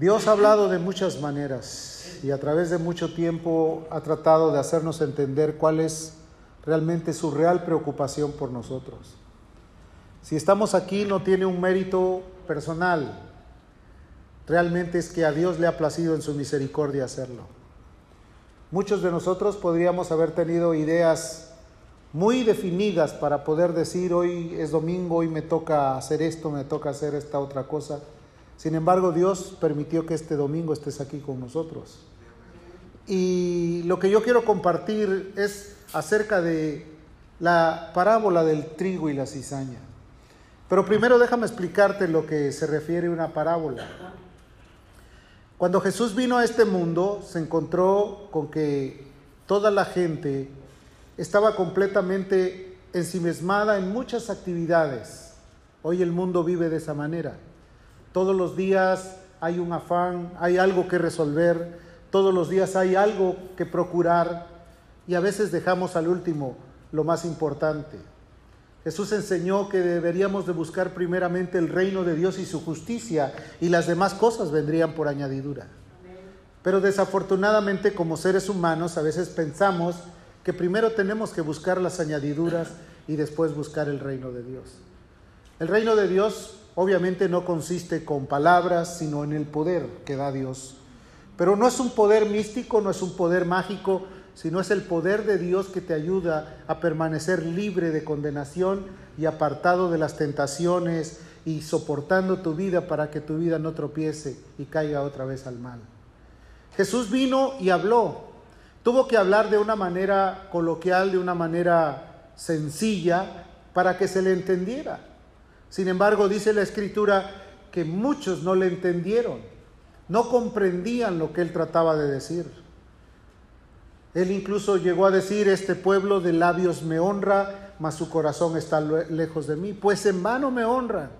Dios ha hablado de muchas maneras y a través de mucho tiempo ha tratado de hacernos entender cuál es realmente su real preocupación por nosotros. Si estamos aquí no tiene un mérito personal, realmente es que a Dios le ha placido en su misericordia hacerlo. Muchos de nosotros podríamos haber tenido ideas muy definidas para poder decir hoy es domingo, hoy me toca hacer esto, me toca hacer esta otra cosa. Sin embargo, Dios permitió que este domingo estés aquí con nosotros. Y lo que yo quiero compartir es acerca de la parábola del trigo y la cizaña. Pero primero déjame explicarte lo que se refiere a una parábola. Cuando Jesús vino a este mundo, se encontró con que toda la gente estaba completamente ensimismada en muchas actividades. Hoy el mundo vive de esa manera. Todos los días hay un afán, hay algo que resolver, todos los días hay algo que procurar y a veces dejamos al último lo más importante. Jesús enseñó que deberíamos de buscar primeramente el reino de Dios y su justicia y las demás cosas vendrían por añadidura. Pero desafortunadamente como seres humanos a veces pensamos que primero tenemos que buscar las añadiduras y después buscar el reino de Dios. El reino de Dios obviamente no consiste con palabras, sino en el poder que da Dios. Pero no es un poder místico, no es un poder mágico, sino es el poder de Dios que te ayuda a permanecer libre de condenación y apartado de las tentaciones y soportando tu vida para que tu vida no tropiece y caiga otra vez al mal. Jesús vino y habló. Tuvo que hablar de una manera coloquial, de una manera sencilla, para que se le entendiera. Sin embargo, dice la escritura que muchos no le entendieron, no comprendían lo que él trataba de decir. Él incluso llegó a decir, este pueblo de labios me honra, mas su corazón está lejos de mí, pues en vano me honran,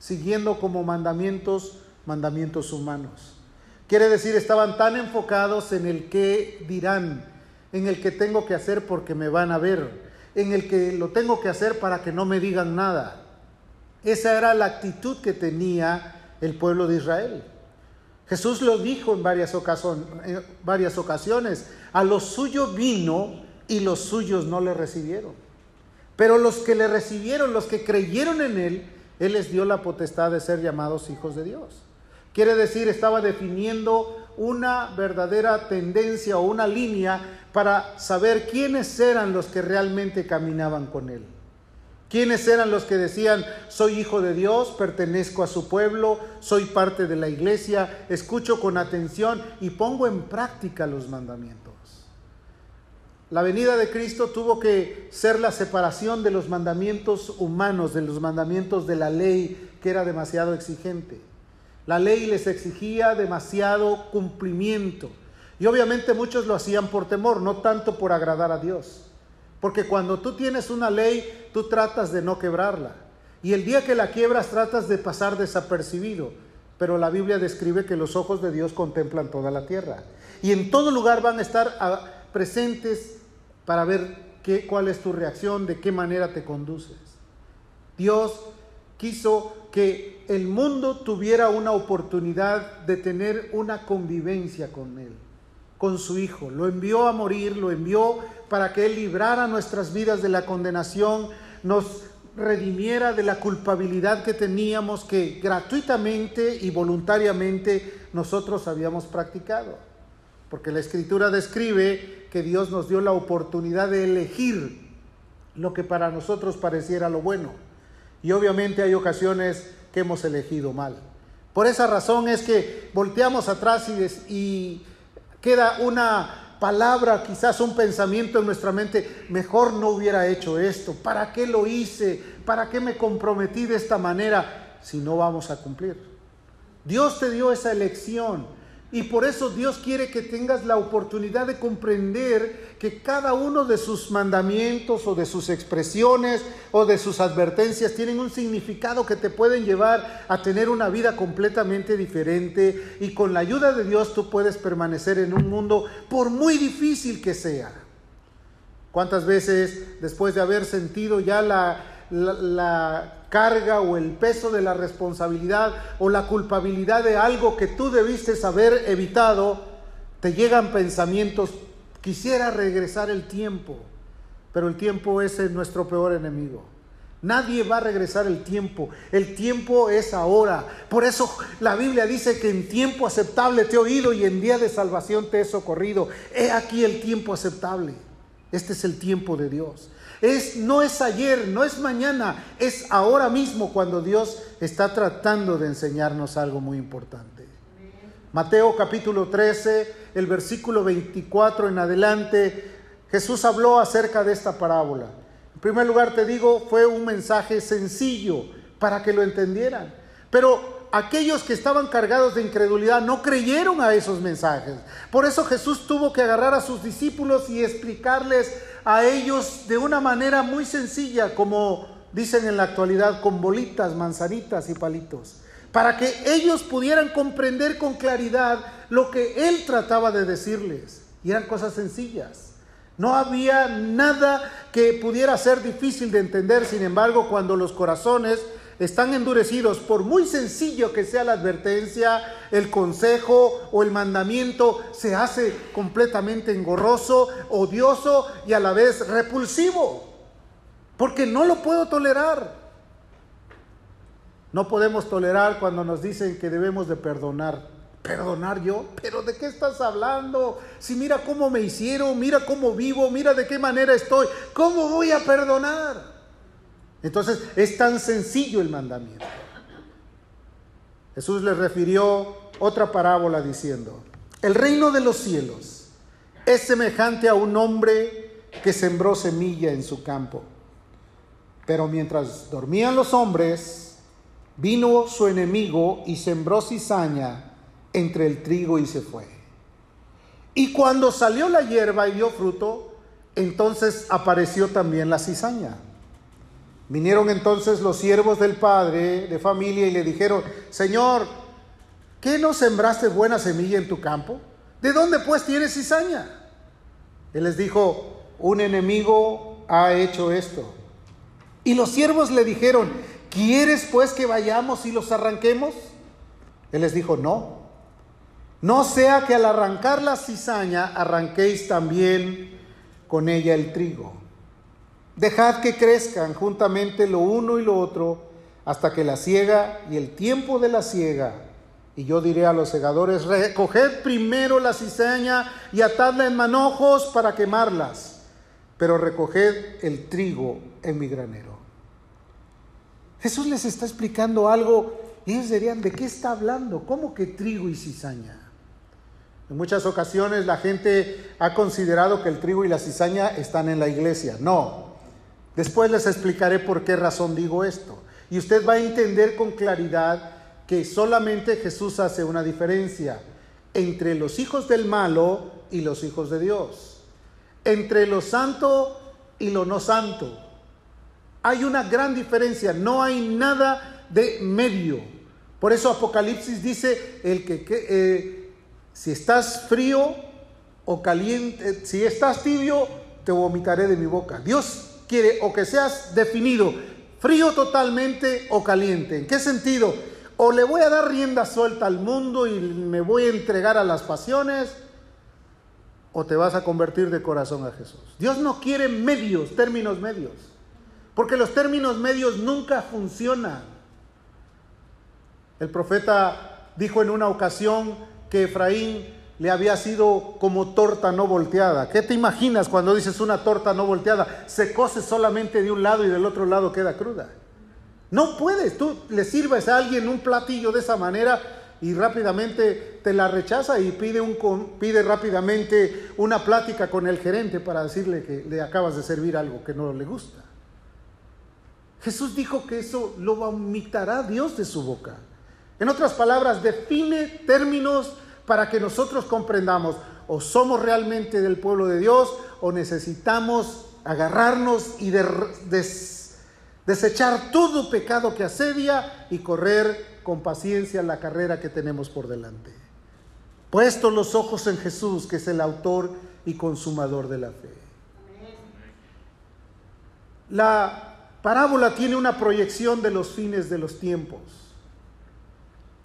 siguiendo como mandamientos, mandamientos humanos. Quiere decir, estaban tan enfocados en el que dirán, en el que tengo que hacer porque me van a ver, en el que lo tengo que hacer para que no me digan nada. Esa era la actitud que tenía el pueblo de Israel. Jesús lo dijo en varias, ocasiones, a los suyos vino y los suyos no le recibieron. Pero los que le recibieron, los que creyeron en él, él les dio la potestad de ser llamados hijos de Dios. Quiere decir, estaba definiendo una verdadera tendencia o una línea para saber quiénes eran los que realmente caminaban con él. ¿Quiénes eran los que decían, soy hijo de Dios, pertenezco a su pueblo, soy parte de la iglesia, escucho con atención y pongo en práctica los mandamientos? La venida de Cristo tuvo que ser la separación de los mandamientos humanos, de los mandamientos de la ley, que era demasiado exigente. La ley les exigía demasiado cumplimiento. Y obviamente muchos lo hacían por temor, no tanto por agradar a Dios. Porque cuando tú tienes una ley, tú tratas de no quebrarla. Y el día que la quiebras tratas de pasar desapercibido. Pero la Biblia describe que los ojos de Dios contemplan toda la tierra. Y en todo lugar van a estar ah, presentes para ver qué, cuál es tu reacción, de qué manera te conduces. Dios quiso que el mundo tuviera una oportunidad de tener una convivencia con Él con su Hijo. Lo envió a morir, lo envió para que Él librara nuestras vidas de la condenación, nos redimiera de la culpabilidad que teníamos que gratuitamente y voluntariamente nosotros habíamos practicado. Porque la Escritura describe que Dios nos dio la oportunidad de elegir lo que para nosotros pareciera lo bueno. Y obviamente hay ocasiones que hemos elegido mal. Por esa razón es que volteamos atrás y, y queda una palabra, quizás un pensamiento en nuestra mente, mejor no hubiera hecho esto, ¿para qué lo hice? ¿Para qué me comprometí de esta manera si no vamos a cumplir? Dios te dio esa elección y por eso Dios quiere que tengas la oportunidad de comprender que cada uno de sus mandamientos o de sus expresiones o de sus advertencias tienen un significado que te pueden llevar a tener una vida completamente diferente y con la ayuda de Dios tú puedes permanecer en un mundo por muy difícil que sea. ¿Cuántas veces después de haber sentido ya la, la, carga o el peso de la responsabilidad o la culpabilidad de algo que tú debiste haber evitado, te llegan pensamientos, quisiera regresar el tiempo, pero el tiempo es nuestro peor enemigo. Nadie va a regresar el tiempo. El tiempo es ahora. Por eso la Biblia dice que en tiempo aceptable te he oído y en día de salvación te he socorrido. He aquí el tiempo aceptable. Este es el tiempo de Dios. Es, no es ayer, no es mañana, es ahora mismo cuando Dios está tratando de enseñarnos algo muy importante. Mateo capítulo 13, el versículo 24 en adelante, Jesús habló acerca de esta parábola. En primer lugar te digo, fue un mensaje sencillo para que lo entendieran. Pero aquellos que estaban cargados de incredulidad no creyeron a esos mensajes. Por eso Jesús tuvo que agarrar a sus discípulos y explicarles a ellos de una manera muy sencilla, como dicen en la actualidad, con bolitas, manzanitas y palitos, para que ellos pudieran comprender con claridad lo que Él trataba de decirles. Y eran cosas sencillas. No había nada que pudiera ser difícil de entender, sin embargo, cuando los corazones están endurecidos, por muy sencillo que sea la advertencia, el consejo o el mandamiento, se hace completamente engorroso, odioso y a la vez repulsivo, porque no lo puedo tolerar. No podemos tolerar cuando nos dicen que debemos de perdonar. ¿Perdonar yo? ¿Pero de qué estás hablando? Si mira cómo me hicieron, mira cómo vivo, mira de qué manera estoy, ¿cómo voy a perdonar? Entonces es tan sencillo el mandamiento. Jesús le refirió otra parábola diciendo, el reino de los cielos es semejante a un hombre que sembró semilla en su campo. Pero mientras dormían los hombres, vino su enemigo y sembró cizaña entre el trigo y se fue. Y cuando salió la hierba y dio fruto, entonces apareció también la cizaña. Vinieron entonces los siervos del padre de familia y le dijeron, Señor, ¿qué no sembraste buena semilla en tu campo? ¿De dónde pues tienes cizaña? Él les dijo, un enemigo ha hecho esto. Y los siervos le dijeron, ¿quieres pues que vayamos y los arranquemos? Él les dijo, no. No sea que al arrancar la cizaña arranquéis también con ella el trigo. Dejad que crezcan juntamente lo uno y lo otro hasta que la siega y el tiempo de la siega. Y yo diré a los segadores, recoged primero la cizaña y atadla en manojos para quemarlas, pero recoged el trigo en mi granero. Jesús les está explicando algo y ellos dirían, ¿de qué está hablando? ¿Cómo que trigo y cizaña? En muchas ocasiones la gente ha considerado que el trigo y la cizaña están en la iglesia. No, Después les explicaré por qué razón digo esto. Y usted va a entender con claridad que solamente Jesús hace una diferencia entre los hijos del malo y los hijos de Dios, entre lo santo y lo no santo. Hay una gran diferencia, no hay nada de medio. Por eso Apocalipsis dice, el que, eh, si estás frío o caliente, si estás tibio, te vomitaré de mi boca. Dios quiere o que seas definido frío totalmente o caliente. ¿En qué sentido? O le voy a dar rienda suelta al mundo y me voy a entregar a las pasiones, o te vas a convertir de corazón a Jesús. Dios no quiere medios, términos medios, porque los términos medios nunca funcionan. El profeta dijo en una ocasión que Efraín le había sido como torta no volteada. ¿Qué te imaginas cuando dices una torta no volteada? Se cose solamente de un lado y del otro lado queda cruda. No puedes, tú le sirves a alguien un platillo de esa manera y rápidamente te la rechaza y pide, un, pide rápidamente una plática con el gerente para decirle que le acabas de servir algo que no le gusta. Jesús dijo que eso lo vomitará Dios de su boca. En otras palabras, define términos para que nosotros comprendamos o somos realmente del pueblo de Dios o necesitamos agarrarnos y desechar todo pecado que asedia y correr con paciencia la carrera que tenemos por delante. Puestos los ojos en Jesús, que es el autor y consumador de la fe. La parábola tiene una proyección de los fines de los tiempos.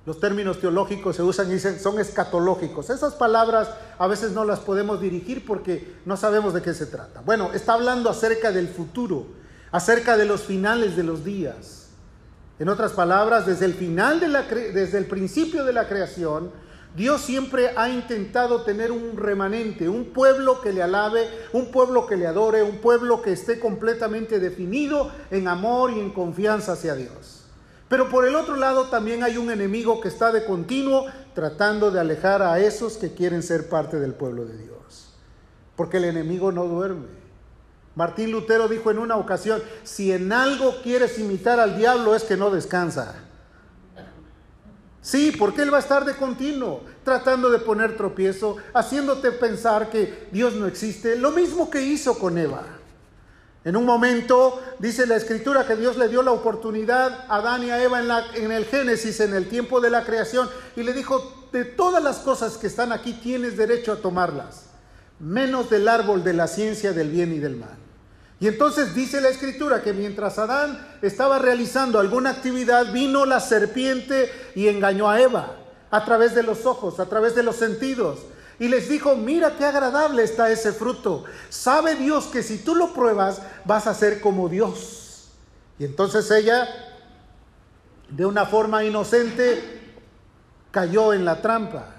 Los términos teológicos se usan y dicen son escatológicos. Esas palabras a veces no las podemos dirigir porque no sabemos de qué se trata. Bueno, está hablando acerca del futuro, acerca de los finales de los días. En otras palabras, desde el final de la desde el principio de la creación, Dios siempre ha intentado tener un remanente, un pueblo que le alabe, un pueblo que le adore, un pueblo que esté completamente definido en amor y en confianza hacia Dios. Pero por el otro lado también hay un enemigo que está de continuo tratando de alejar a esos que quieren ser parte del pueblo de Dios. Porque el enemigo no duerme. Martín Lutero dijo en una ocasión, si en algo quieres imitar al diablo es que no descansa. Sí, porque él va a estar de continuo, tratando de poner tropiezo, haciéndote pensar que Dios no existe, lo mismo que hizo con Eva. En un momento dice la escritura que Dios le dio la oportunidad a Adán y a Eva en, la, en, el Génesis, en el tiempo de la creación, y le dijo, de todas las cosas que están aquí tienes derecho a tomarlas, menos del árbol de la ciencia del bien y del mal. Y entonces dice la escritura que mientras Adán estaba realizando alguna actividad, vino la serpiente y engañó a Eva a través de los ojos, a través de los sentidos y les dijo, mira qué agradable está ese fruto. Sabe Dios que si tú lo pruebas vas a ser como Dios. Y entonces ella, de una forma inocente, cayó en la trampa.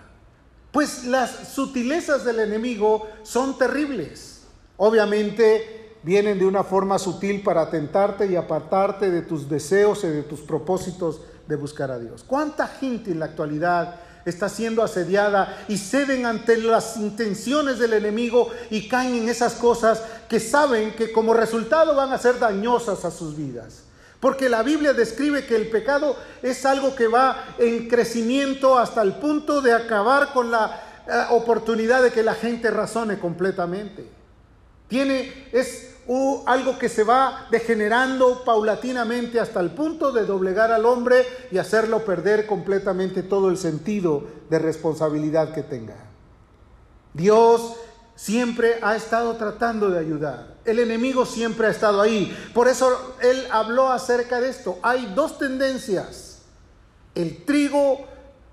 Pues las sutilezas del enemigo son terribles. Obviamente vienen de una forma sutil para tentarte y apartarte de tus deseos y de tus propósitos de buscar a Dios. ¿Cuánta gente en la actualidad está siendo asediada y ceden ante las intenciones del enemigo y caen en esas cosas que saben que como resultado van a ser dañosas a sus vidas. Porque la Biblia describe que el pecado es algo que va en crecimiento hasta el punto de acabar con la eh, oportunidad de que la gente razone completamente. Tiene, es algo que se va degenerando paulatinamente hasta el punto de doblegar al hombre y hacerlo perder completamente todo el sentido de responsabilidad que tenga. Dios siempre ha estado tratando de ayudar. El enemigo siempre ha estado ahí. Por eso él habló acerca de esto. Hay dos tendencias. El trigo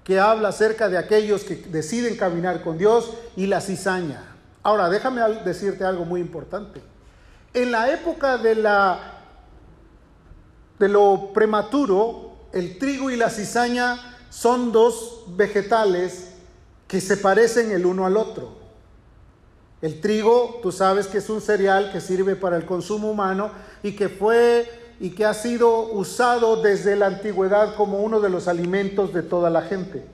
que habla acerca de aquellos que deciden caminar con Dios y la cizaña. Ahora, déjame decirte algo muy importante. En la época de, la, de lo prematuro, el trigo y la cizaña son dos vegetales que se parecen el uno al otro. El trigo, tú sabes que es un cereal que sirve para el consumo humano y que fue y que ha sido usado desde la antigüedad como uno de los alimentos de toda la gente.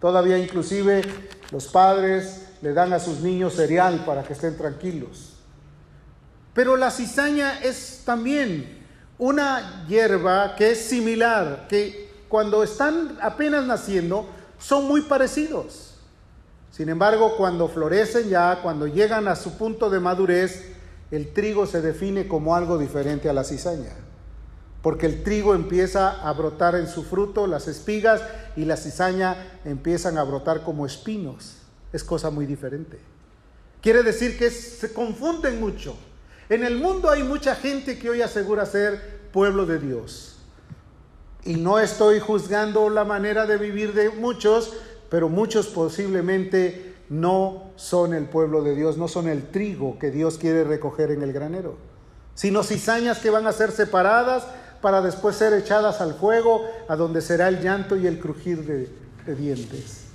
Todavía inclusive los padres le dan a sus niños cereal para que estén tranquilos. Pero la cizaña es también una hierba que es similar, que cuando están apenas naciendo son muy parecidos. Sin embargo, cuando florecen ya, cuando llegan a su punto de madurez, el trigo se define como algo diferente a la cizaña. Porque el trigo empieza a brotar en su fruto, las espigas, y la cizaña empiezan a brotar como espinos. Es cosa muy diferente. Quiere decir que se confunden mucho. En el mundo hay mucha gente que hoy asegura ser pueblo de Dios. Y no estoy juzgando la manera de vivir de muchos, pero muchos posiblemente no son el pueblo de Dios, no son el trigo que Dios quiere recoger en el granero, sino cizañas que van a ser separadas para después ser echadas al fuego, a donde será el llanto y el crujir de, de dientes.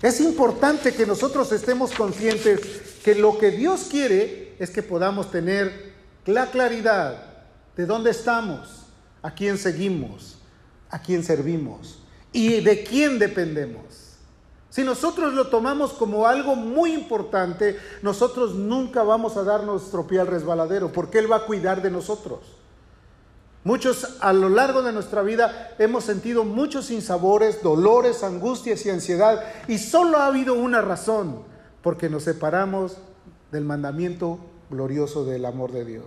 Es importante que nosotros estemos conscientes que lo que Dios quiere es que podamos tener la claridad de dónde estamos, a quién seguimos, a quién servimos y de quién dependemos. Si nosotros lo tomamos como algo muy importante, nosotros nunca vamos a dar nuestro pie al resbaladero, porque Él va a cuidar de nosotros. Muchos a lo largo de nuestra vida hemos sentido muchos sinsabores, dolores, angustias y ansiedad, y solo ha habido una razón, porque nos separamos del mandamiento glorioso del amor de Dios.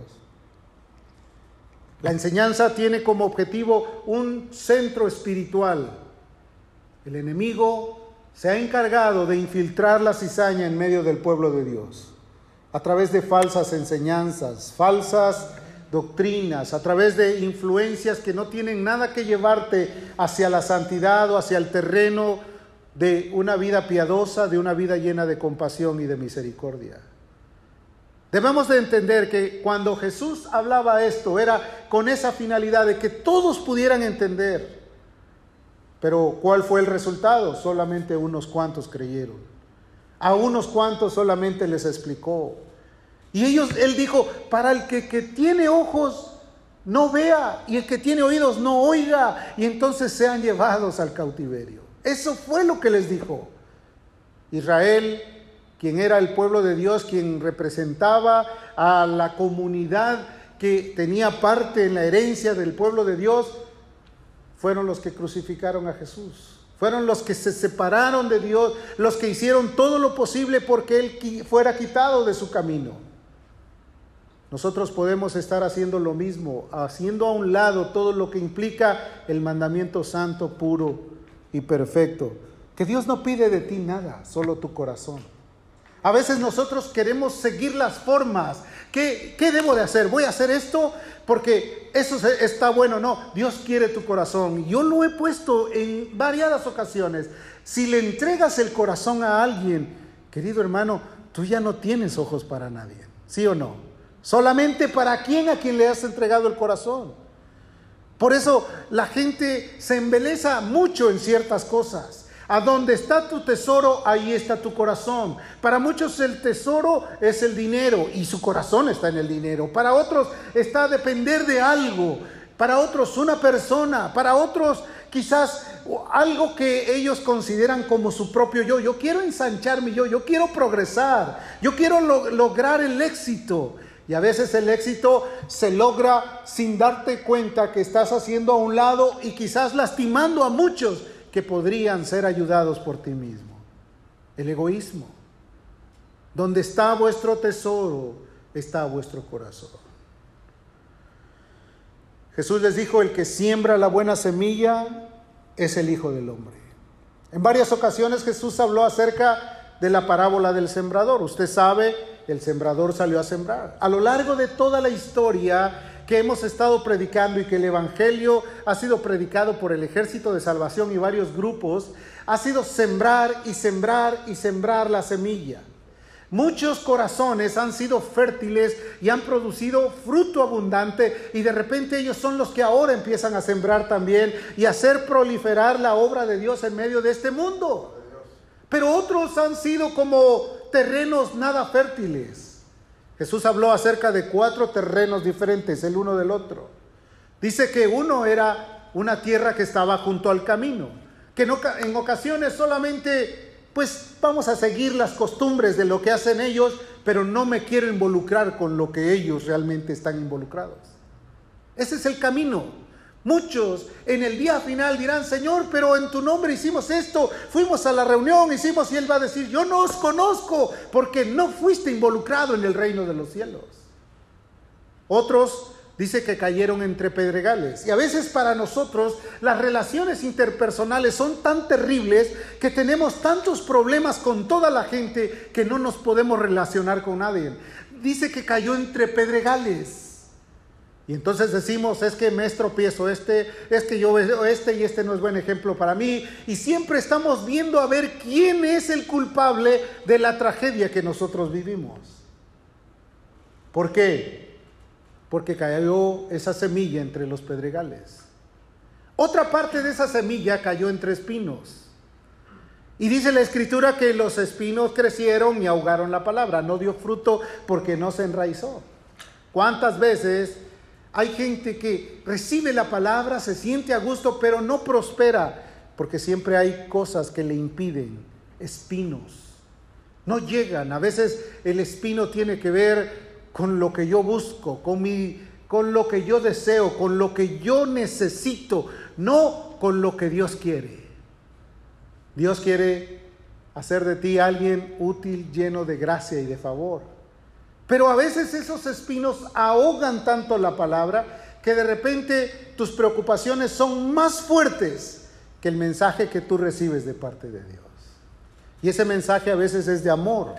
La enseñanza tiene como objetivo un centro espiritual. El enemigo se ha encargado de infiltrar la cizaña en medio del pueblo de Dios a través de falsas enseñanzas, falsas doctrinas, a través de influencias que no tienen nada que llevarte hacia la santidad o hacia el terreno de una vida piadosa, de una vida llena de compasión y de misericordia. Debemos de entender que cuando Jesús hablaba esto era con esa finalidad de que todos pudieran entender. Pero ¿cuál fue el resultado? Solamente unos cuantos creyeron. A unos cuantos solamente les explicó. Y ellos, él dijo, para el que, que tiene ojos, no vea, y el que tiene oídos, no oiga, y entonces sean llevados al cautiverio. Eso fue lo que les dijo. Israel, quien era el pueblo de Dios, quien representaba a la comunidad que tenía parte en la herencia del pueblo de Dios, fueron los que crucificaron a Jesús. Fueron los que se separaron de Dios, los que hicieron todo lo posible porque Él fuera quitado de su camino. Nosotros podemos estar haciendo lo mismo, haciendo a un lado todo lo que implica el mandamiento santo, puro y perfecto. Que Dios no pide de ti nada, solo tu corazón. A veces nosotros queremos seguir las formas. ¿Qué, ¿Qué, debo de hacer? ¿Voy a hacer esto porque eso está bueno? No, Dios quiere tu corazón. Yo lo he puesto en variadas ocasiones. Si le entregas el corazón a alguien, querido hermano, tú ya no tienes ojos para nadie. ¿Sí o no? Solamente para quien a quien le has entregado el corazón. Por eso la gente se embeleza mucho en ciertas cosas. A donde está tu tesoro, ahí está tu corazón. Para muchos el tesoro es el dinero y su corazón está en el dinero. Para otros está depender de algo. Para otros una persona. Para otros quizás algo que ellos consideran como su propio yo. Yo quiero ensanchar mi yo, yo quiero progresar, yo quiero lograr el éxito. Y a veces el éxito se logra sin darte cuenta que estás haciendo a un lado y quizás lastimando a muchos que podrían ser ayudados por ti mismo. El egoísmo. Donde está vuestro tesoro, está vuestro corazón. Jesús les dijo, el que siembra la buena semilla es el Hijo del Hombre. En varias ocasiones Jesús habló acerca de la parábola del sembrador. Usted sabe, el sembrador salió a sembrar. A lo largo de toda la historia, que hemos estado predicando y que el Evangelio ha sido predicado por el Ejército de Salvación y varios grupos, ha sido sembrar y sembrar y sembrar la semilla. Muchos corazones han sido fértiles y han producido fruto abundante y de repente ellos son los que ahora empiezan a sembrar también y hacer proliferar la obra de Dios en medio de este mundo. Pero otros han sido como terrenos nada fértiles Jesús habló acerca de cuatro terrenos diferentes, el uno del otro. Dice que uno era una tierra que estaba junto al camino, que en ocasiones solamente, pues vamos a seguir las costumbres de lo que hacen ellos, pero no me quiero involucrar con lo que ellos realmente están involucrados. Ese es el camino. Muchos en el día final dirán, Señor, pero en tu nombre hicimos esto, fuimos a la reunión, hicimos y Él va a decir, yo no os conozco porque no fuiste involucrado en el reino de los cielos. Otros dice que cayeron entre pedregales. Y a veces para nosotros las relaciones interpersonales son tan terribles que tenemos tantos problemas con toda la gente que no nos podemos relacionar con nadie. Dice que cayó entre pedregales. Y entonces decimos, es que me estropiezo este, es que yo veo este y este no es buen ejemplo para mí. Y siempre estamos viendo a ver quién es el culpable de la tragedia que nosotros vivimos. ¿Por qué? Porque cayó esa semilla entre los pedregales. Otra parte de esa semilla cayó entre espinos. Y dice la escritura que los espinos crecieron y ahogaron la palabra. No dio fruto porque no se enraizó. ¿Cuántas veces hay gente que recibe la palabra, se siente a gusto, pero no prospera, porque siempre hay cosas que le impiden, espinos. No llegan. A veces el espino tiene que ver con lo que yo busco, con, mi, con lo que yo deseo, con lo que yo necesito, no con lo que Dios quiere. Dios quiere hacer de ti alguien útil, lleno de gracia y de favor. Pero a veces esos espinos ahogan tanto la palabra que de repente tus preocupaciones son más fuertes que el mensaje que tú recibes de parte de Dios. Y ese mensaje a veces es de amor,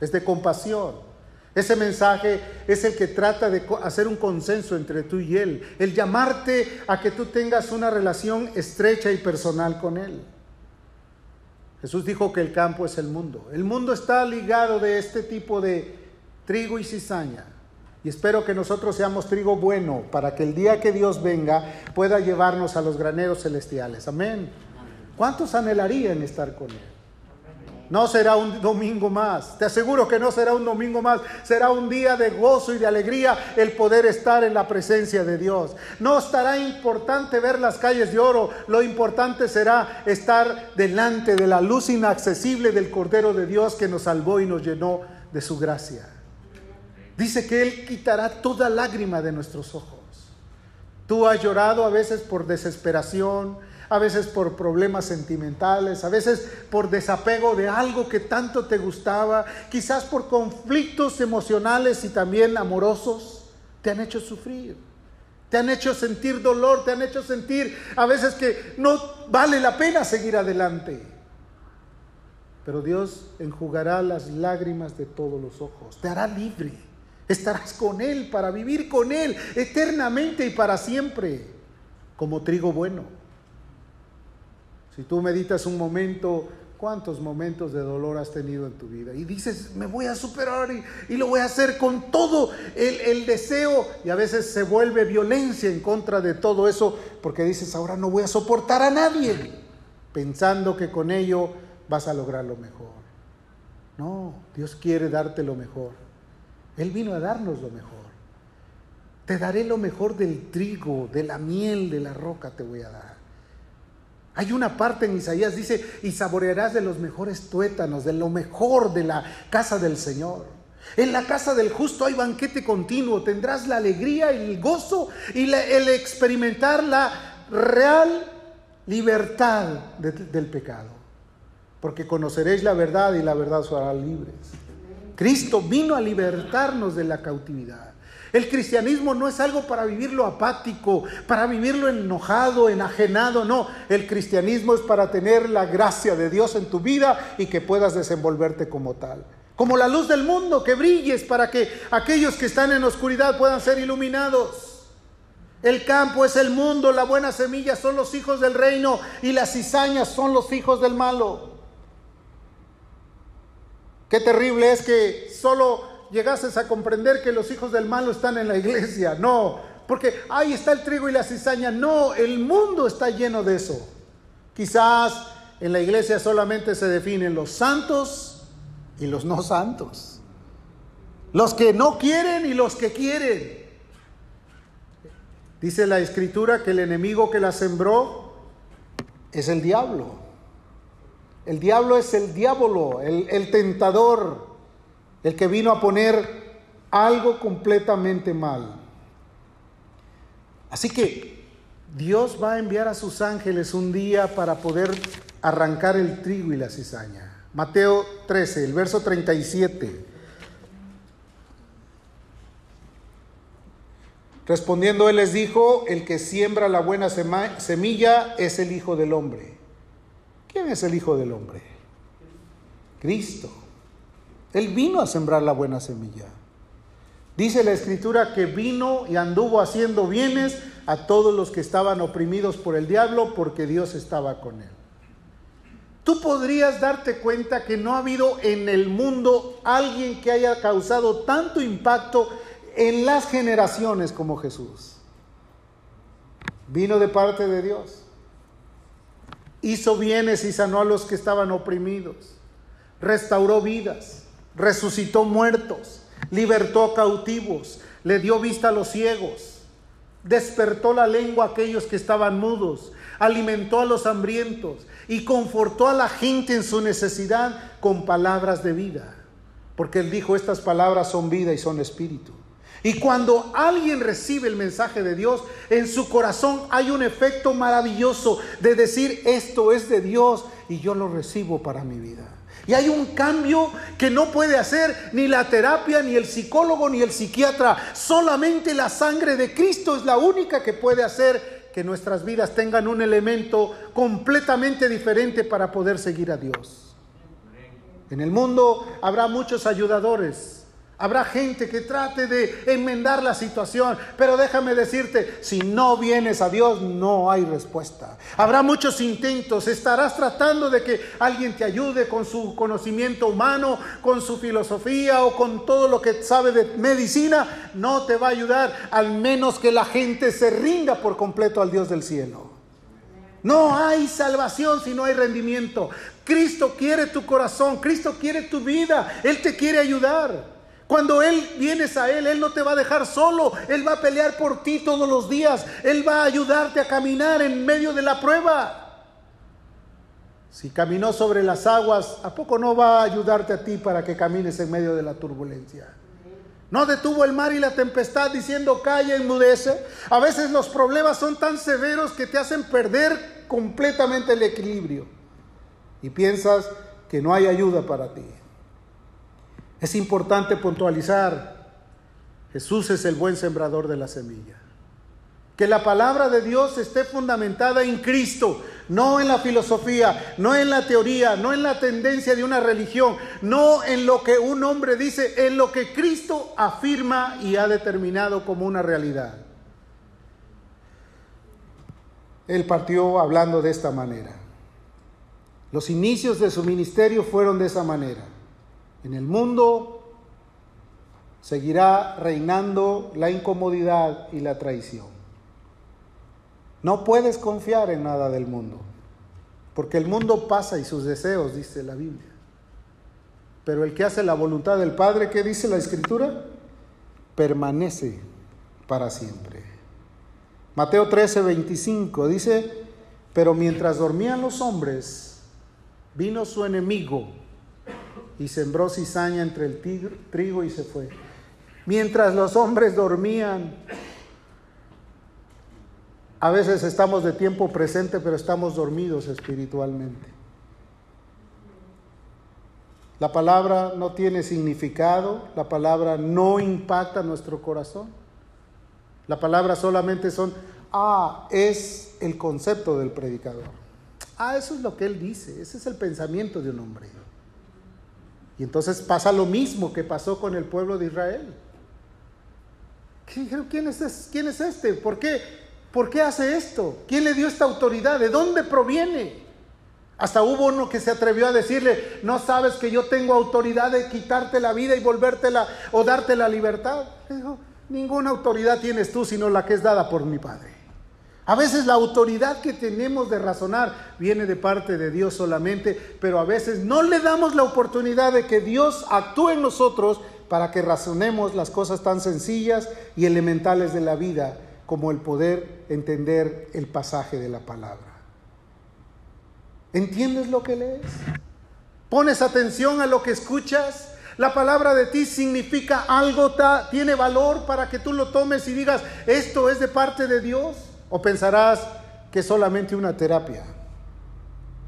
es de compasión. Ese mensaje es el que trata de hacer un consenso entre tú y Él, el llamarte a que tú tengas una relación estrecha y personal con Él. Jesús dijo que el campo es el mundo. El mundo está ligado de este tipo de trigo y cizaña. Y espero que nosotros seamos trigo bueno para que el día que Dios venga pueda llevarnos a los graneros celestiales. Amén. ¿Cuántos anhelarían estar con Él? No será un domingo más. Te aseguro que no será un domingo más. Será un día de gozo y de alegría el poder estar en la presencia de Dios. No estará importante ver las calles de oro. Lo importante será estar delante de la luz inaccesible del Cordero de Dios que nos salvó y nos llenó de su gracia. Dice que Él quitará toda lágrima de nuestros ojos. Tú has llorado a veces por desesperación, a veces por problemas sentimentales, a veces por desapego de algo que tanto te gustaba, quizás por conflictos emocionales y también amorosos, te han hecho sufrir, te han hecho sentir dolor, te han hecho sentir a veces que no vale la pena seguir adelante. Pero Dios enjugará las lágrimas de todos los ojos, te hará libre, estarás con Él para vivir con Él eternamente y para siempre, como trigo bueno. Si tú meditas un momento, ¿cuántos momentos de dolor has tenido en tu vida? Y dices, me voy a superar y, lo voy a hacer con todo el, el, deseo. Y a veces se vuelve violencia en contra de todo eso porque dices, ahora no voy a soportar a nadie, pensando que con ello vas a lograr lo mejor. No, Dios quiere darte lo mejor. Él vino a darnos lo mejor. Te daré lo mejor del trigo, de la miel, de la roca te voy a dar. Hay una parte en Isaías, dice, y saborearás de los mejores tuétanos, de lo mejor de la casa del Señor. En la casa del justo hay banquete continuo, tendrás la alegría, el gozo y el experimentar la real libertad del pecado. Porque conoceréis la verdad y la verdad os hará libres. Cristo vino a libertarnos de la cautividad. El cristianismo no es algo para vivirlo apático, para vivirlo enojado, enajenado, no. El cristianismo es para tener la gracia de Dios en tu vida y que puedas desenvolverte como tal. Como la luz del mundo, que brilles para que aquellos que están en oscuridad puedan ser iluminados. El campo es el mundo, la buena semilla son los hijos del reino y las cizañas son los hijos del malo. Qué terrible es que solo llegases a comprender que los hijos del malo están en la iglesia. No, porque ahí está el trigo y la cizaña. No, el mundo está lleno de eso. Quizás en la iglesia solamente se definen los santos y los no santos. Los que no quieren y los que quieren. Dice la escritura que el enemigo que la sembró es el diablo. El diablo es el diablo, el, tentador el que vino a poner algo completamente mal. Así que Dios va a enviar a sus ángeles un día para poder arrancar el trigo y la cizaña. Mateo 13, el verso 37. Respondiendo él les dijo, el que siembra la buena semilla es el Hijo del Hombre. ¿Quién es el Hijo del Hombre? Cristo. Él vino a sembrar la buena semilla. Dice la escritura que vino y anduvo haciendo bienes a todos los que estaban oprimidos por el diablo porque Dios estaba con él. Tú podrías darte cuenta que no ha habido en el mundo alguien que haya causado tanto impacto en las generaciones como Jesús. Vino de parte de Dios. Hizo bienes y sanó a los que estaban oprimidos. Restauró vidas resucitó muertos, libertó cautivos, le dio vista a los ciegos, despertó la lengua a aquellos que estaban mudos, alimentó a los hambrientos y confortó a la gente en su necesidad con palabras de vida. Porque él dijo, estas palabras son vida y son espíritu. Y cuando alguien recibe el mensaje de Dios, en su corazón hay un efecto maravilloso de decir, esto es de Dios y yo lo recibo para mi vida. Y hay un cambio que no puede hacer ni la terapia, ni el psicólogo, ni el psiquiatra. Solamente la sangre de Cristo es la única que puede hacer que nuestras vidas tengan un elemento completamente diferente para poder seguir a Dios. En el mundo habrá muchos ayudadores, Habrá gente que trate de enmendar la situación, pero déjame decirte, si no vienes a Dios no hay respuesta. Habrá muchos intentos, estarás tratando de que alguien te ayude con su conocimiento humano, con su filosofía o con todo lo que sabe de medicina, no te va a ayudar, al menos que la gente se rinda por completo al Dios del cielo. No hay salvación si no hay rendimiento. Cristo quiere tu corazón, Cristo quiere tu vida, Él te quiere ayudar. Cuando Él vienes a Él, Él no te va a dejar solo. Él va a pelear por ti todos los días. Él va a ayudarte a caminar en medio de la prueba. Si caminó sobre las aguas, ¿a poco no va a ayudarte a ti para que camines en medio de la turbulencia? No detuvo el mar y la tempestad diciendo calla, enmudece. A veces los problemas son tan severos que te hacen perder completamente el equilibrio. Y piensas que no hay ayuda para ti. Es importante puntualizar, Jesús es el buen sembrador de la semilla. Que la palabra de Dios esté fundamentada en Cristo, no en la filosofía, no en la teoría, no en la tendencia de una religión, no en lo que un hombre dice, en lo que Cristo afirma y ha determinado como una realidad. Él partió hablando de esta manera. Los inicios de su ministerio fueron de esa manera. En el mundo seguirá reinando la incomodidad y la traición. No puedes confiar en nada del mundo, porque el mundo pasa y sus deseos, dice la Biblia. Pero el que hace la voluntad del Padre, ¿qué dice la Escritura? Permanece para siempre. Mateo 13, 25 dice, pero mientras dormían los hombres, vino su enemigo y sembró cizaña entre el trigo y se fue. Mientras los hombres dormían, a veces estamos de tiempo presente, pero estamos dormidos espiritualmente. La palabra no tiene significado, la palabra no impacta nuestro corazón. La palabra solamente son, ah, es el concepto del predicador. Ah, eso es lo que él dice, ese es el pensamiento de un hombre. Y entonces pasa lo mismo que pasó con el pueblo de Israel. ¿Quién es, ¿Quién es este? ¿Por qué? ¿Por qué hace esto? ¿Quién le dio esta autoridad? ¿De dónde proviene? Hasta hubo uno que se atrevió a decirle, no sabes que yo tengo autoridad de quitarte la vida y volvértela o darte la libertad. Dijo, ninguna autoridad tienes tú sino la que es dada por mi Padre. A veces la autoridad que tenemos de razonar viene de parte de Dios solamente, pero a veces no le damos la oportunidad de que Dios actúe en nosotros para que razonemos las cosas tan sencillas y elementales de la vida como el poder entender el pasaje de la palabra. ¿Entiendes lo que lees? ¿Pones atención a lo que escuchas? La palabra de ti significa algo, tiene valor para que tú lo tomes y digas, esto es de parte de Dios. ¿O pensarás que es solamente una terapia?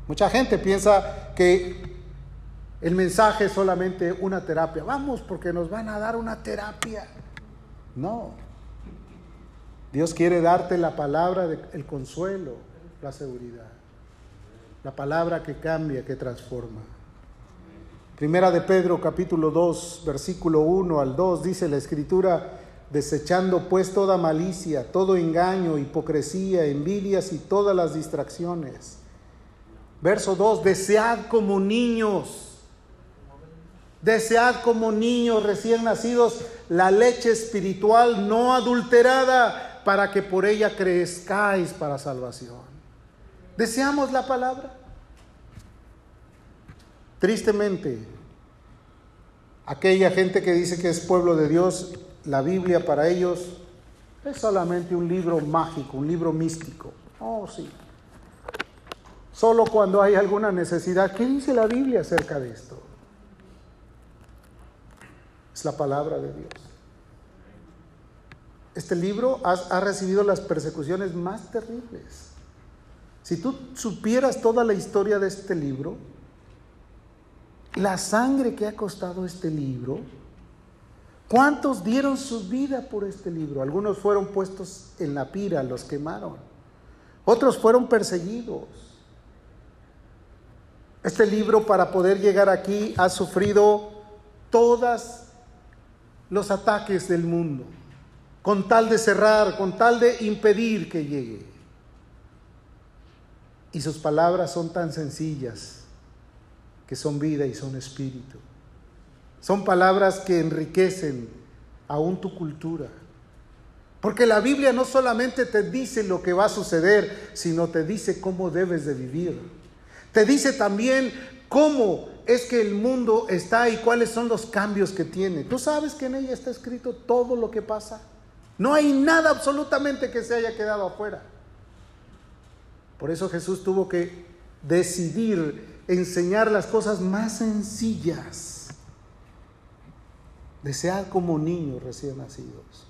Mucha gente piensa que el mensaje es solamente una terapia. Vamos, porque nos van a dar una terapia. No. Dios quiere darte la palabra, el consuelo, la seguridad. La palabra que cambia, que transforma. Primera de Pedro capítulo 2, versículo 1 al 2 dice la escritura, desechando pues toda malicia, todo engaño, hipocresía, envidias y todas las distracciones. Verso 2, desead como niños, desead como niños recién nacidos la leche espiritual no adulterada para que por ella crezcáis para salvación. ¿Deseamos la palabra? Tristemente, aquella gente que dice que es pueblo de Dios la Biblia para ellos es solamente un libro mágico, un libro místico. Oh, sí. Solo cuando hay alguna necesidad. ¿Qué dice la Biblia acerca de esto? Es la palabra de Dios. Este libro ha, ha recibido las persecuciones más terribles. Si tú supieras toda la historia de este libro, la sangre que ha costado este libro, ¿Cuántos dieron su vida por este libro? Algunos fueron puestos en la pira, los quemaron. Otros fueron perseguidos. Este libro para poder llegar aquí ha sufrido todas los ataques del mundo, con tal de cerrar, con tal de impedir que llegue. Y sus palabras son tan sencillas que son vida y son espíritu. Son palabras que enriquecen aún tu cultura. Porque la Biblia no solamente te dice lo que va a suceder, sino te dice cómo debes de vivir. Te dice también cómo es que el mundo está y cuáles son los cambios que tiene. Tú sabes que en ella está escrito todo lo que pasa. No hay nada absolutamente que se haya quedado afuera. Por eso Jesús tuvo que decidir enseñar las cosas más sencillas. Desear como niños recién nacidos.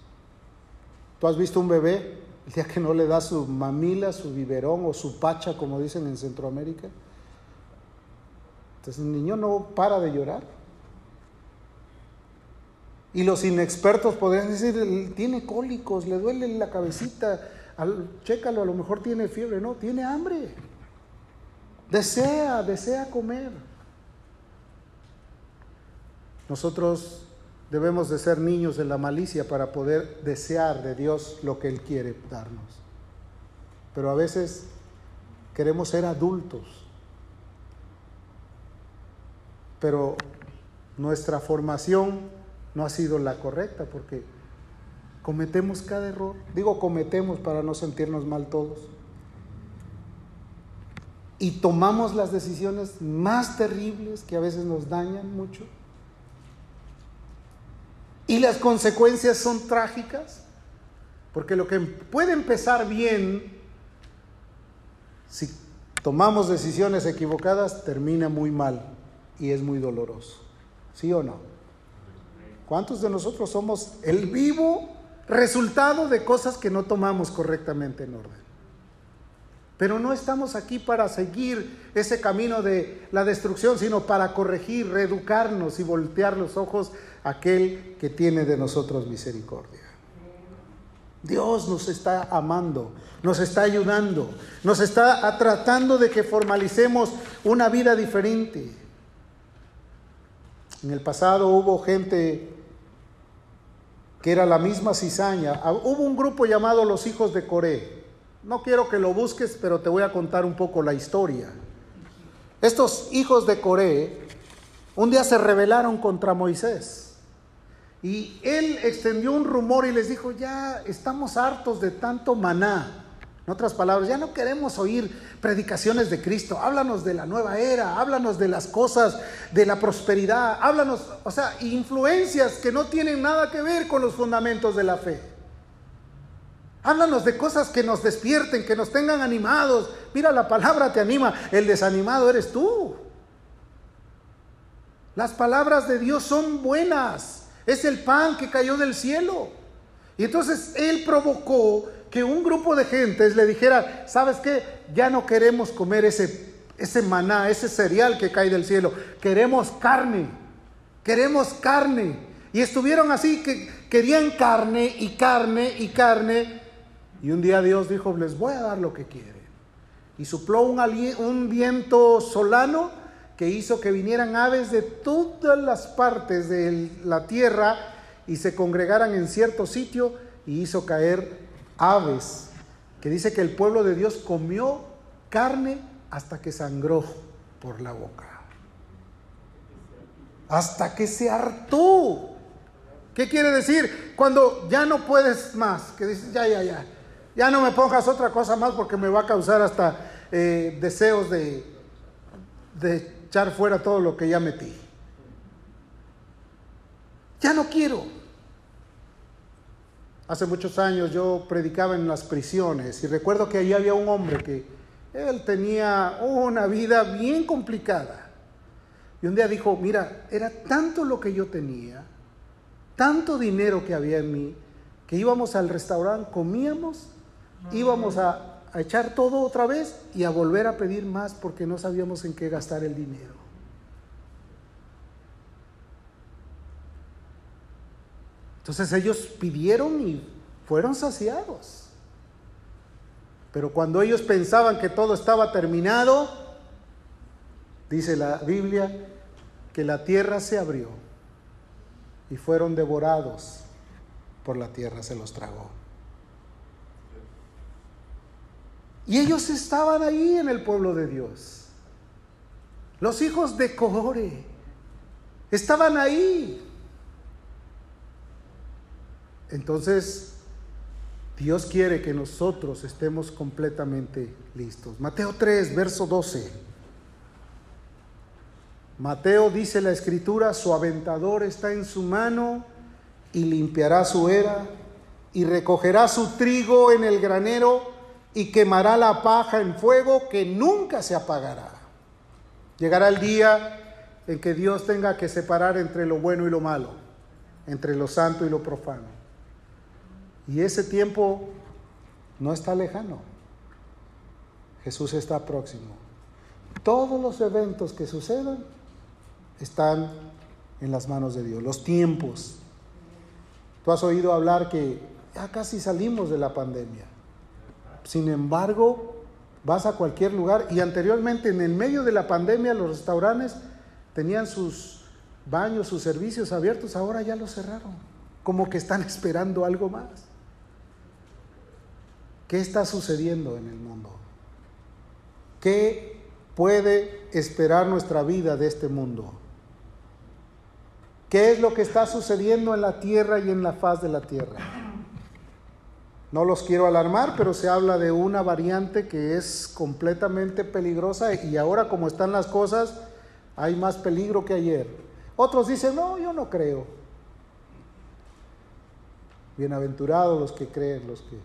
¿Tú has visto un bebé el día que no le da su mamila, su biberón o su pacha, como dicen en Centroamérica? Entonces el niño no para de llorar. Y los inexpertos podrían decir, tiene cólicos, le duele la cabecita, chécalo, a lo mejor tiene fiebre, no, tiene hambre. Desea, desea comer. Nosotros debemos de ser niños de la malicia para poder desear de Dios lo que Él quiere darnos. Pero a veces queremos ser adultos, pero nuestra formación no ha sido la correcta porque cometemos cada error. Digo cometemos para no sentirnos mal todos y tomamos las decisiones más terribles que a veces nos dañan mucho. Y las consecuencias son trágicas, porque lo que puede empezar bien, si tomamos decisiones equivocadas, termina muy mal y es muy doloroso. ¿Sí o no? ¿Cuántos de nosotros somos el vivo resultado de cosas que no tomamos correctamente en orden? Pero no estamos aquí para seguir ese camino de la destrucción, sino para corregir, reeducarnos y voltear los ojos aquel que tiene de nosotros misericordia. Dios nos está amando, nos está ayudando, nos está tratando de que formalicemos una vida diferente. En el pasado hubo gente que era la misma cizaña. Hubo un grupo llamado los hijos de Coré no quiero que lo busques, pero te voy a contar un poco la historia. Estos hijos de Coré un día se rebelaron contra Moisés. Y él extendió un rumor y les dijo, ya estamos hartos de tanto maná. En otras palabras, ya no queremos oír predicaciones de Cristo. Háblanos de la nueva era, háblanos de las cosas de la prosperidad, háblanos, o sea, influencias que no tienen nada que ver con los fundamentos de la fe. Háblanos de cosas que nos despierten, que nos tengan animados. Mira, la palabra te anima, el desanimado eres tú. Las palabras de Dios son buenas. Es el pan que cayó del cielo. Y entonces Él provocó que un grupo de gentes le dijera, ¿sabes qué? Ya no queremos comer ese, ese maná, ese cereal que cae del cielo. Queremos carne. Queremos carne. Y estuvieron así que querían carne y carne y carne y un día Dios dijo, les voy a dar lo que quieren. Y sopló un, un viento solano que hizo que vinieran aves de todas las partes de la tierra y se congregaran en cierto sitio y hizo caer aves, que dice que el pueblo de Dios comió carne hasta que sangró por la boca. Hasta que se hartó. ¿Qué quiere decir? Cuando ya no puedes más, que dices, ya, ya, ya, ya no me pongas otra cosa más porque me va a causar hasta eh, deseos de, de echar fuera todo lo que ya metí. Ya no quiero. Hace muchos años yo predicaba en las prisiones y recuerdo que allí había un hombre que él tenía una vida bien complicada. Y un día dijo, mira, era tanto lo que yo tenía, tanto dinero que había en mí, que íbamos al restaurante, comíamos íbamos a, echar todo otra vez y a volver a pedir más porque no sabíamos en qué gastar el dinero. Entonces ellos pidieron y fueron saciados. Pero cuando ellos pensaban que todo estaba terminado, dice la Biblia, que la tierra se abrió y fueron devorados por la tierra, se los tragó. Y ellos estaban ahí en el pueblo de Dios. Los hijos de Core estaban ahí. Entonces, Dios quiere que nosotros estemos completamente listos. Mateo 3, verso 12. Mateo dice la escritura, su aventador está en su mano y limpiará su era y recogerá su trigo en el granero y quemará la paja en fuego que nunca se apagará. Llegará el día en que Dios tenga que separar entre lo bueno y lo malo, entre lo santo y lo profano. Y ese tiempo no está lejano. Jesús está próximo. Todos los eventos que sucedan están en las manos de Dios. Los tiempos. Tú has oído hablar que ya casi salimos de la pandemia. Sin embargo, vas a cualquier lugar y anteriormente en el medio de la pandemia los restaurantes tenían sus baños, sus servicios abiertos, ahora ya los cerraron, como que están esperando algo más. ¿Qué está sucediendo en el mundo? ¿Qué puede esperar nuestra vida de este mundo? ¿Qué es lo que está sucediendo en la tierra y en la faz de la tierra? No los quiero alarmar, pero se habla de una variante que es completamente peligrosa y ahora como están las cosas, hay más peligro que ayer. Otros dicen, no, yo no creo. Bienaventurados los que creen, los que...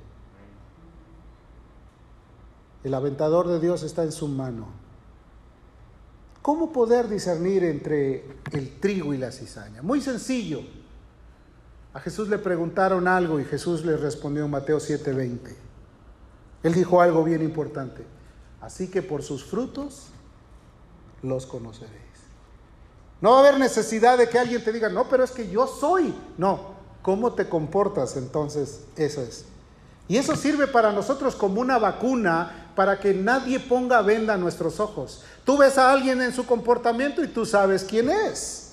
El aventador de Dios está en su mano. ¿Cómo poder discernir entre el trigo y la cizaña? Muy sencillo. A Jesús le preguntaron algo y Jesús le respondió en Mateo 7:20. Él dijo algo bien importante. Así que por sus frutos los conoceréis. No va a haber necesidad de que alguien te diga, no, pero es que yo soy. No, ¿cómo te comportas entonces? Eso es. Y eso sirve para nosotros como una vacuna para que nadie ponga venda a nuestros ojos. Tú ves a alguien en su comportamiento y tú sabes quién es.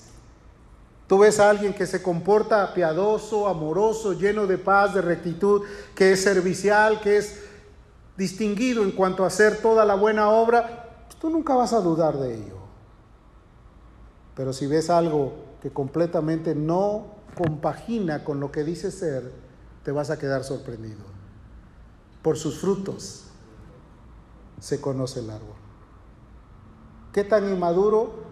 Tú ves a alguien que se comporta piadoso, amoroso, lleno de paz, de rectitud, que es servicial, que es distinguido en cuanto a hacer toda la buena obra, pues tú nunca vas a dudar de ello. Pero si ves algo que completamente no compagina con lo que dice ser, te vas a quedar sorprendido. Por sus frutos se conoce el árbol. ¿Qué tan inmaduro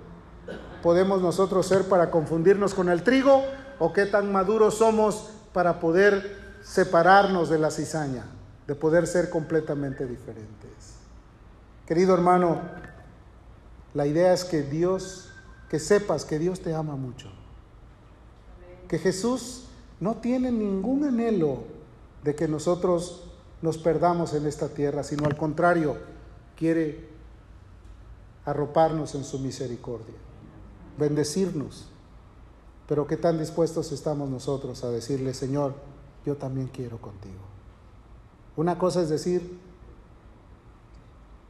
podemos nosotros ser para confundirnos con el trigo o qué tan maduros somos para poder separarnos de la cizaña, de poder ser completamente diferentes. Querido hermano, la idea es que Dios, que sepas que Dios te ama mucho, que Jesús no tiene ningún anhelo de que nosotros nos perdamos en esta tierra, sino al contrario, quiere arroparnos en su misericordia bendecirnos. Pero qué tan dispuestos estamos nosotros a decirle, Señor, yo también quiero contigo. Una cosa es decir,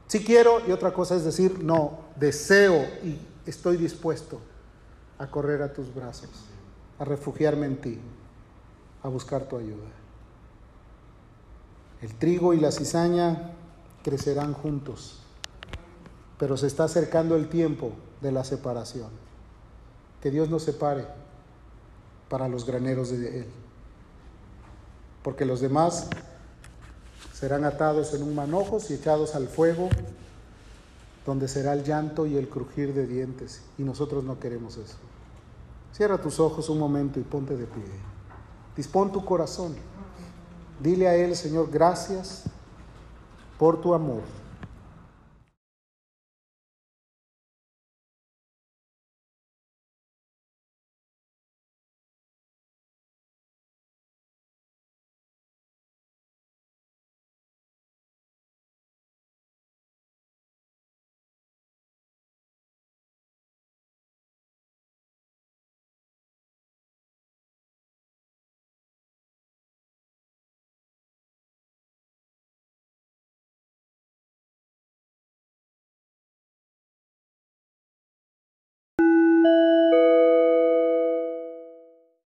sí quiero, y otra cosa es decir, no, deseo y estoy dispuesto a correr a tus brazos, a refugiarme en ti, a buscar tu ayuda. El trigo y la cizaña crecerán juntos, pero se está acercando el tiempo de la separación que Dios nos separe para los graneros de Él. Porque los demás serán atados en un manojo y echados al fuego, donde será el llanto y el crujir de dientes. Y nosotros no queremos eso. Cierra tus ojos un momento y ponte de pie. Dispón tu corazón. Dile a Él, Señor, gracias por tu amor.